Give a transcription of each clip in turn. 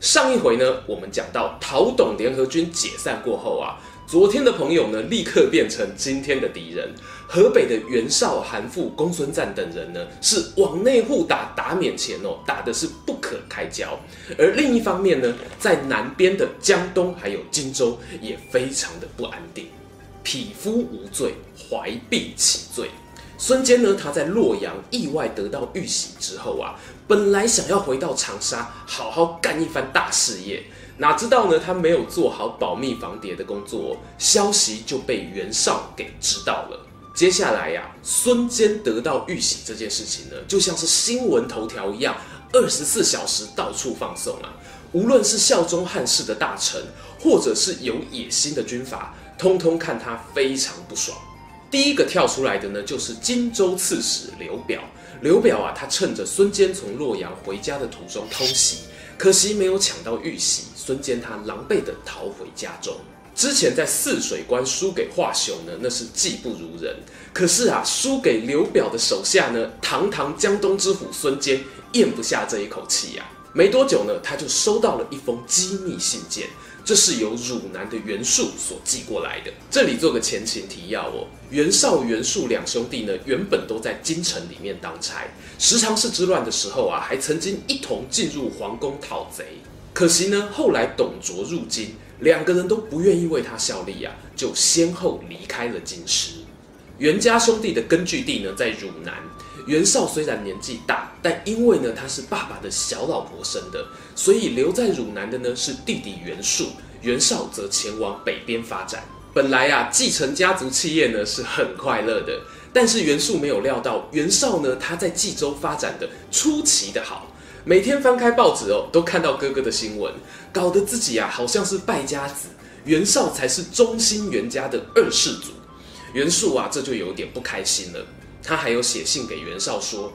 上一回呢，我们讲到陶董联合军解散过后啊，昨天的朋友呢，立刻变成今天的敌人。河北的袁绍、韩馥、公孙瓒等人呢，是往内互打，打免前哦，打的是不可开交。而另一方面呢，在南边的江东还有荆州也非常的不安定。匹夫无罪，怀璧其罪。孙坚呢，他在洛阳意外得到玉玺之后啊，本来想要回到长沙好好干一番大事业，哪知道呢，他没有做好保密防谍的工作，消息就被袁绍给知道了。接下来呀、孙坚得到玉玺这件事情呢，就像是新闻头条一样，二十四小时到处放送啊。无论是效忠汉室的大臣，或者是有野心的军阀，通通看他非常不爽。第一个跳出来的呢，就是荆州刺史刘表。刘表啊，他趁着孙坚从洛阳回家的途中偷袭，可惜没有抢到玉玺。孙坚他狼狈地逃回家中。之前在泗水关输给华雄呢，那是技不如人。可是啊，输给刘表的手下呢，堂堂江东之虎孙坚咽不下这一口气呀、啊。没多久呢，他就收到了一封机密信件。这是由汝南的袁术所寄过来的。这里做个前情提要哦，袁绍、袁术两兄弟呢，原本都在京城里面当差，十常侍之乱的时候啊，还曾经一同进入皇宫讨贼。可惜呢，后来董卓入京，两个人都不愿意为他效力啊，就先后离开了京师。袁家兄弟的根据地呢，在汝南。袁绍虽然年纪大，但因为呢他是爸爸的小老婆生的，所以留在汝南的呢是弟弟袁术，袁绍则前往北边发展。本来啊继承家族企业呢是很快乐的，但是袁术没有料到袁绍呢他在冀州发展的出奇的好，每天翻开报纸哦都看到哥哥的新闻，搞得自己啊好像是败家子，袁绍才是忠心袁家的二世祖。袁术啊这就有点不开心了。他还有写信给袁绍说：“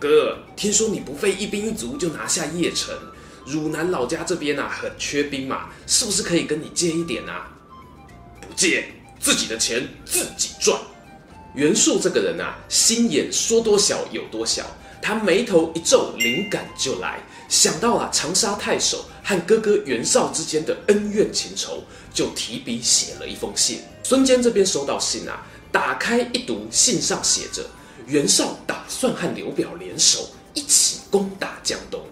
哥，听说你不费一兵一卒就拿下邺城，汝南老家这边啊很缺兵马，是不是可以跟你借一点啊？”“不借，自己的钱自己赚。”袁术这个人啊，心眼说多小有多小。他眉头一皱，灵感就来，想到啊长沙太守和哥哥袁绍之间的恩怨情仇，就提笔写了一封信。孙坚这边收到信啊。打开一读，信上写着：“袁绍打算和刘表联手，一起攻打江东。”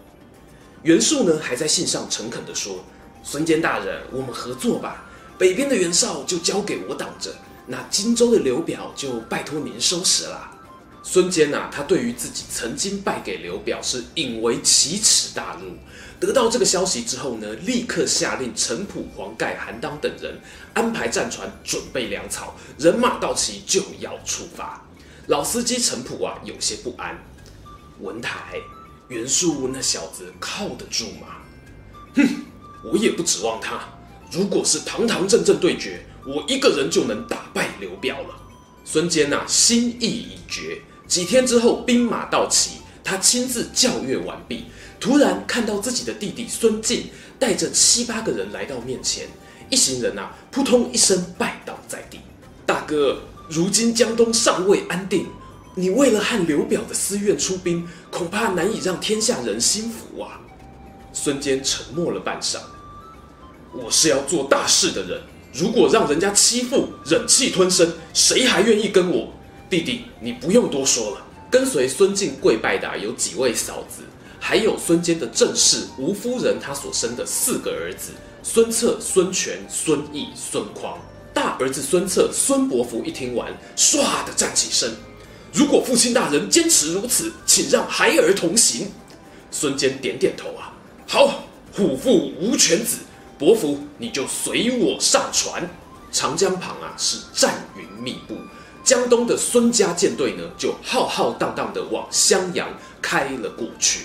袁术呢，还在信上诚恳地说：“孙坚大人，我们合作吧。北边的袁绍就交给我挡着，那荆州的刘表就拜托您收拾了。”孙坚啊，他对于自己曾经败给刘表是引为奇耻大辱。得到这个消息之后呢，立刻下令程普、黄盖、韩当等人安排战船，准备粮草，人马到齐就要出发。老司机程普啊，有些不安。文台，袁术那小子靠得住吗？哼，我也不指望他。如果是堂堂正正对决，我一个人就能打败刘表了。孙坚啊，心意已决。几天之后，兵马到齐，他亲自校阅完毕。突然看到自己的弟弟孙敬带着七八个人来到面前，一行人啊，扑通一声拜倒在地。大哥，如今江东尚未安定，你为了和刘表的私怨出兵，恐怕难以让天下人心服啊。孙坚沉默了半晌，我是要做大事的人，如果让人家欺负，忍气吞声，谁还愿意跟我？弟弟，你不用多说了。跟随孙敬跪拜的有几位嫂子。还有孙坚的正室吴夫人，他所生的四个儿子孙策、孙权、孙义、孙匡。大儿子孙策孙伯符一听完，唰的站起身。如果父亲大人坚持如此，请让孩儿同行。孙坚点点头啊，好，虎父无犬子，伯符你就随我上船。长江旁啊是战云密布，江东的孙家舰队呢就浩浩荡荡的往襄阳开了过去。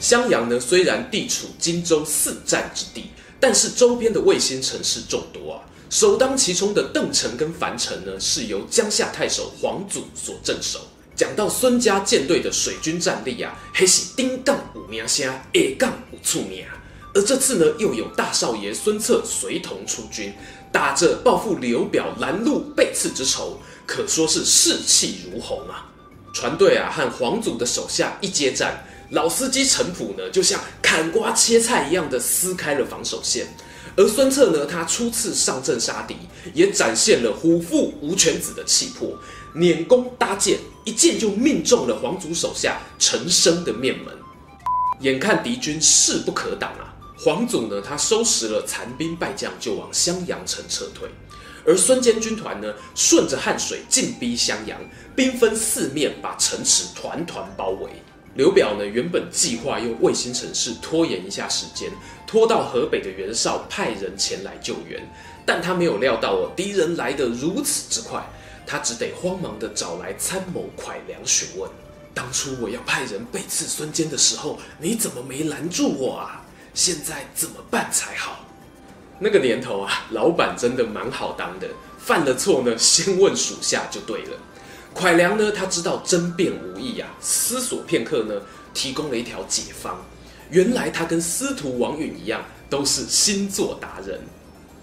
襄阳呢，虽然地处荆州四战之地，但是周边的卫星城市众多啊。首当其冲的邓城跟樊城呢，是由江夏太守黄祖所镇守。讲到孙家舰队的水军战力啊，还是丁杠五名虾，下杠五处名。而这次呢，又有大少爷孙策随同出军，打着报复刘表拦路背刺之仇，可说是士气如虹啊。船队啊，和黄祖的手下一接战。老司机程普呢，就像砍瓜切菜一样的撕开了防守线，而孙策呢，他初次上阵杀敌，也展现了虎父无犬子的气魄，拈弓搭箭，一箭就命中了黄祖手下陈升的面门。眼看敌军势不可挡啊，黄祖呢，他收拾了残兵败将，就往襄阳城撤退，而孙坚军团呢，顺着汉水进逼襄阳，兵分四面，把城池团团包围。刘表呢，原本计划用卫星城市拖延一下时间，拖到河北的袁绍派人前来救援，但他没有料到哦，敌人来得如此之快，他只得慌忙地找来参谋蒯良询问：当初我要派人背刺孙坚的时候，你怎么没拦住我啊？现在怎么办才好？那个年头啊，老板真的蛮好当的，犯了错呢，先问属下就对了。蒯良呢，他知道争辩无益啊，思索片刻呢，提供了一条解方。原来他跟司徒王允一样，都是星座达人。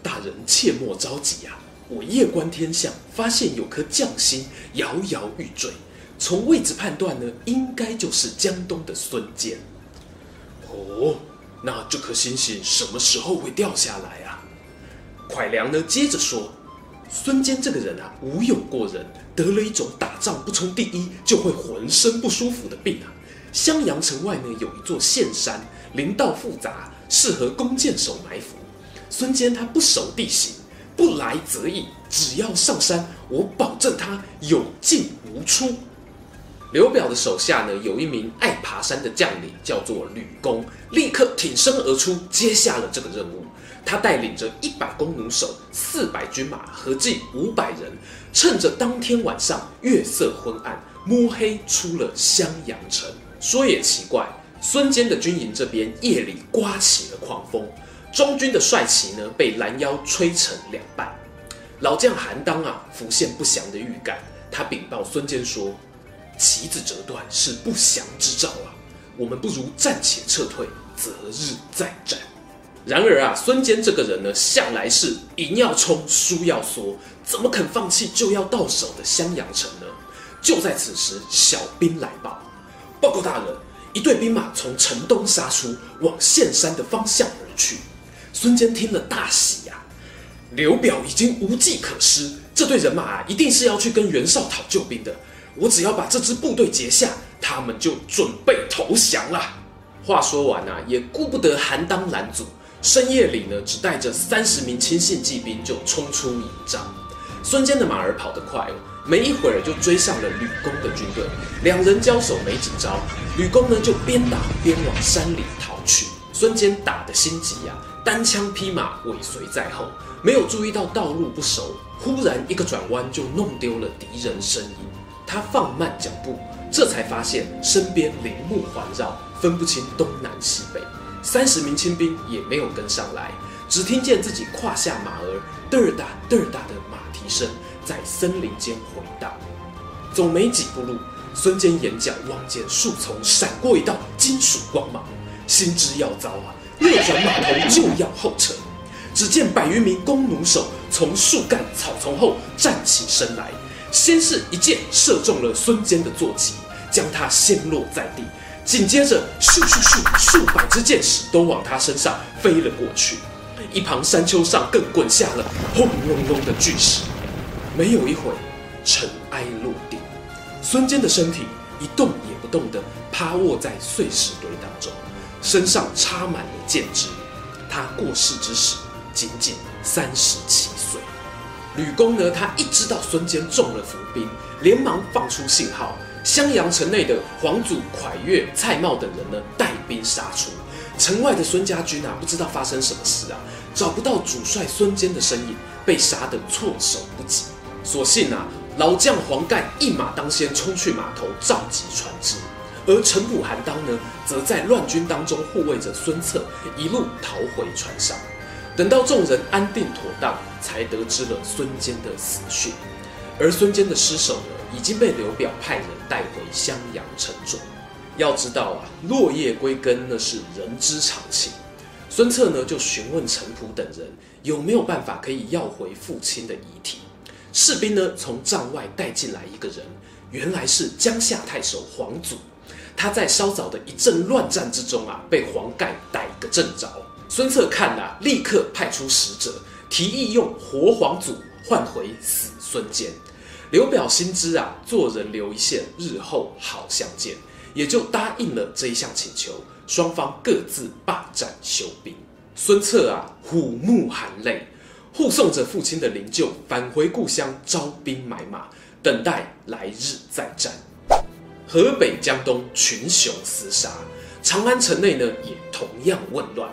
大人切莫着急啊，我夜观天象，发现有颗将星摇摇欲坠，从位置判断呢，应该就是江东的孙坚。哦，那这颗星星什么时候会掉下来啊？蒯良呢，接着说。孙坚这个人啊，武勇过人，得了一种打仗不冲第一就会浑身不舒服的病啊。襄阳城外呢，有一座陷山，林道复杂，适合弓箭手埋伏。孙坚他不熟地形，不来则已，只要上山，我保证他有进无出。刘表的手下呢，有一名爱爬山的将领，叫做吕公，立刻挺身而出，接下了这个任务。他带领着一百弓弩手、四百军马，合计五百人，趁着当天晚上月色昏暗，摸黑出了襄阳城。说也奇怪，孙坚的军营这边夜里刮起了狂风，中军的帅旗呢被拦腰吹成两半。老将韩当啊，浮现不祥的预感，他禀报孙坚说：“旗子折断是不祥之兆啊，我们不如暂且撤退，择日再战。”然而啊，孙坚这个人呢，向来是赢要冲，输要缩，怎么肯放弃就要到手的襄阳城呢？就在此时，小兵来报：“报告大人，一队兵马从城东杀出，往陷山的方向而去。”孙坚听了大喜呀、啊，刘表已经无计可施，这队人马啊，一定是要去跟袁绍讨救兵的。我只要把这支部队截下，他们就准备投降了。话说完啊，也顾不得韩当拦阻。深夜里呢，只带着三十名亲信骑兵就冲出营帐。孙坚的马儿跑得快哦，没一会儿就追上了吕公的军队。两人交手没几招，吕公呢就边打边往山里逃去。孙坚打得心急呀、啊，单枪匹马尾随在后，没有注意到道路不熟，忽然一个转弯就弄丢了敌人身影。他放慢脚步，这才发现身边林木环绕，分不清东南西北。三十名清兵也没有跟上来，只听见自己胯下马儿嘚儿打嘚儿打的马蹄声在森林间回荡。走没几步路，孙坚眼角望见树丛闪过一道金属光芒，心知要遭啊，勒转马头就要后撤。只见百余名弓弩手从树干草丛后站起身来，先是一箭射中了孙坚的坐骑，将他掀落在地。紧接着，咻咻咻，数百支箭矢都往他身上飞了过去。一旁山丘上更滚下了轰隆隆的巨石。没有一会，尘埃落定，孙坚的身体一动也不动地趴卧在碎石堆当中，身上插满了箭枝。他过世之时，仅仅三十七岁。吕公呢，他一知道孙坚中了伏兵，连忙放出信号。襄阳城内的黄祖、蒯越、蔡瑁等人呢，带兵杀出。城外的孙家军啊，不知道发生什么事啊，找不到主帅孙坚的身影，被杀得措手不及。所幸啊，老将黄盖一马当先冲去码头召集船只，而程普韩当呢，则在乱军当中护卫着孙策，一路逃回船上。等到众人安定妥当，才得知了孙坚的死讯。而孙坚的尸首呢，已经被刘表派人带回襄阳城中。要知道啊，落叶归根那是人之常情。孙策呢，就询问程普等人有没有办法可以要回父亲的遗体。士兵呢，从帐外带进来一个人，原来是江夏太守黄祖。他在稍早的一阵乱战之中啊，被黄盖逮个正着。孙策看了、立刻派出使者，提议用活黄祖换回死孙坚。刘表心知啊，做人留一线，日后好相见，也就答应了这一项请求。双方各自罢战休兵。孙策啊，虎目含泪。护送着父亲的灵柩返回故乡，招兵买马，等待来日再战。河北、江东群雄厮杀，长安城内呢也同样混乱。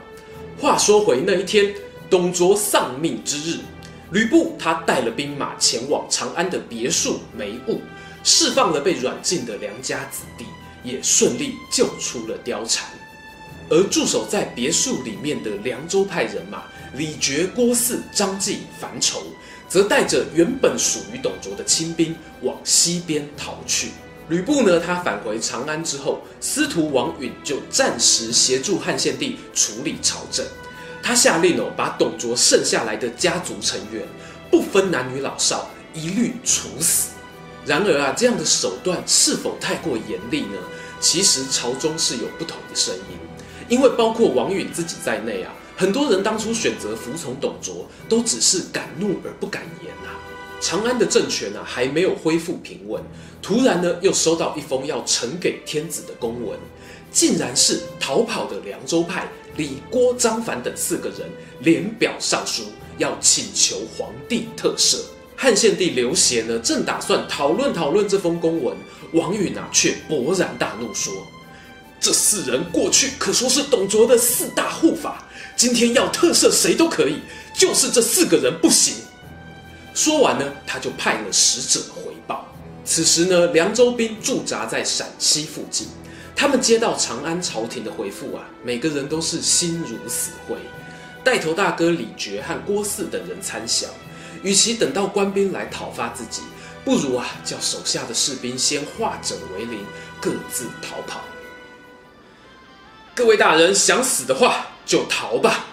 话说回那一天，董卓丧命之日，吕布他带了兵马前往长安的别墅梅坞，释放了被软禁的良家子弟，也顺利救出了貂蝉。而驻守在别墅里面的凉州派人马。李傕、郭汜、张济、樊稠，则带着原本属于董卓的亲兵往西边逃去。吕布呢，他返回长安之后，司徒王允就暂时协助汉献帝处理朝政。他下令哦，把董卓剩下来的家族成员，不分男女老少，一律处死。然而啊，这样的手段是否太过严厉呢？其实朝中是有不同的声音，因为包括王允自己在内啊。很多人当初选择服从董卓，都只是敢怒而不敢言、长安的政权啊，还没有恢复平稳，突然呢，又收到一封要呈给天子的公文，竟然是逃跑的凉州派李、郭、张、樊等四个人联表上书，要请求皇帝特赦。汉献帝刘协呢，正打算讨论讨论这封公文，王允啊，却勃然大怒说：“这四人过去可说是董卓的四大护法。”今天要特赦谁都可以，就是这四个人不行。说完呢，他就派了使者回报。此时呢，凉州兵驻扎在陕西附近，他们接到长安朝廷的回复啊，每个人都是心如死灰。带头大哥李傕和郭汜等人参详，与其等到官兵来讨伐自己，不如啊，叫手下的士兵先化整为零，各自逃跑。各位大人想死的话，就逃吧。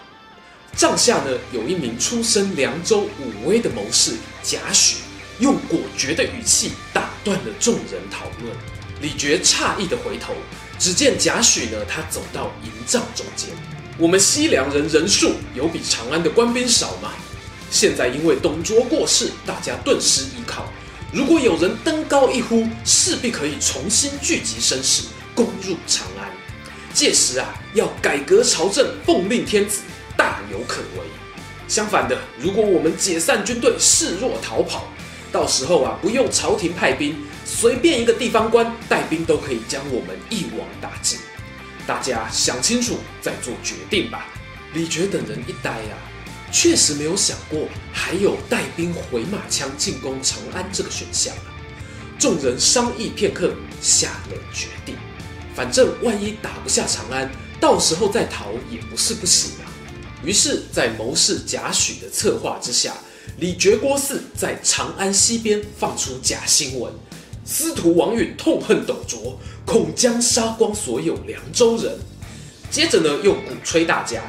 帐下呢，有一名出身凉州武威的谋士贾诩，用果决的语气打断了众人讨论。李傕诧异的回头，只见贾诩呢，他走到营帐中间。我们西凉人人数有比长安的官兵少吗？现在因为董卓过世，大家顿失依靠。如果有人登高一呼，势必可以重新聚集声势，攻入长安。届时啊，要改革朝政，奉令天子，大有可为。相反的，如果我们解散军队，示弱逃跑，到时候啊，不用朝廷派兵，随便一个地方官带兵都可以将我们一网打尽。大家想清楚再做决定吧。李傕等人一呆啊，确实没有想过还有带兵回马枪进攻长安这个选项啊。众人商议片刻，下了决定。反正万一打不下长安，到时候再逃也不是不行啊。于是，在谋士贾诩的策划之下，李傕、郭汜在长安西边放出假新闻，司徒王允痛恨董卓，恐将杀光所有凉州人。接着呢，又鼓吹大家，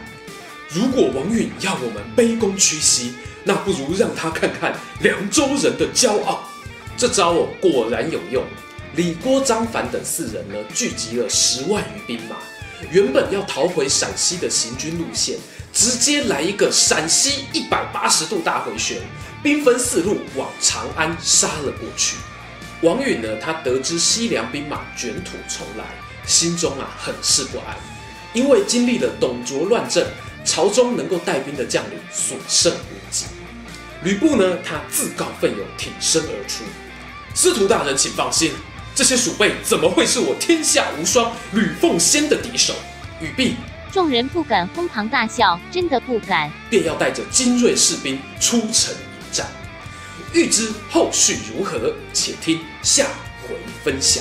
如果王允要我们卑躬屈膝，那不如让他看看凉州人的骄傲。这招哦，果然有用。李、郭、张、樊等四人呢，聚集了十万余兵马，原本要逃回陕西的行军路线，直接来一个陕西一百八十度大回旋，兵分四路往长安杀了过去。王允呢，他得知西凉兵马卷土重来，心中啊很是不安，因为经历了董卓乱政，朝中能够带兵的将领所剩无几。吕布呢，他自告奋勇挺身而出，司徒大人请放心。这些鼠辈怎么会是我天下无双吕奉先的敌手？语毕，众人不敢哄堂大笑，真的不敢，便要带着精锐士兵出城迎战。欲知后续如何，且听下回分晓。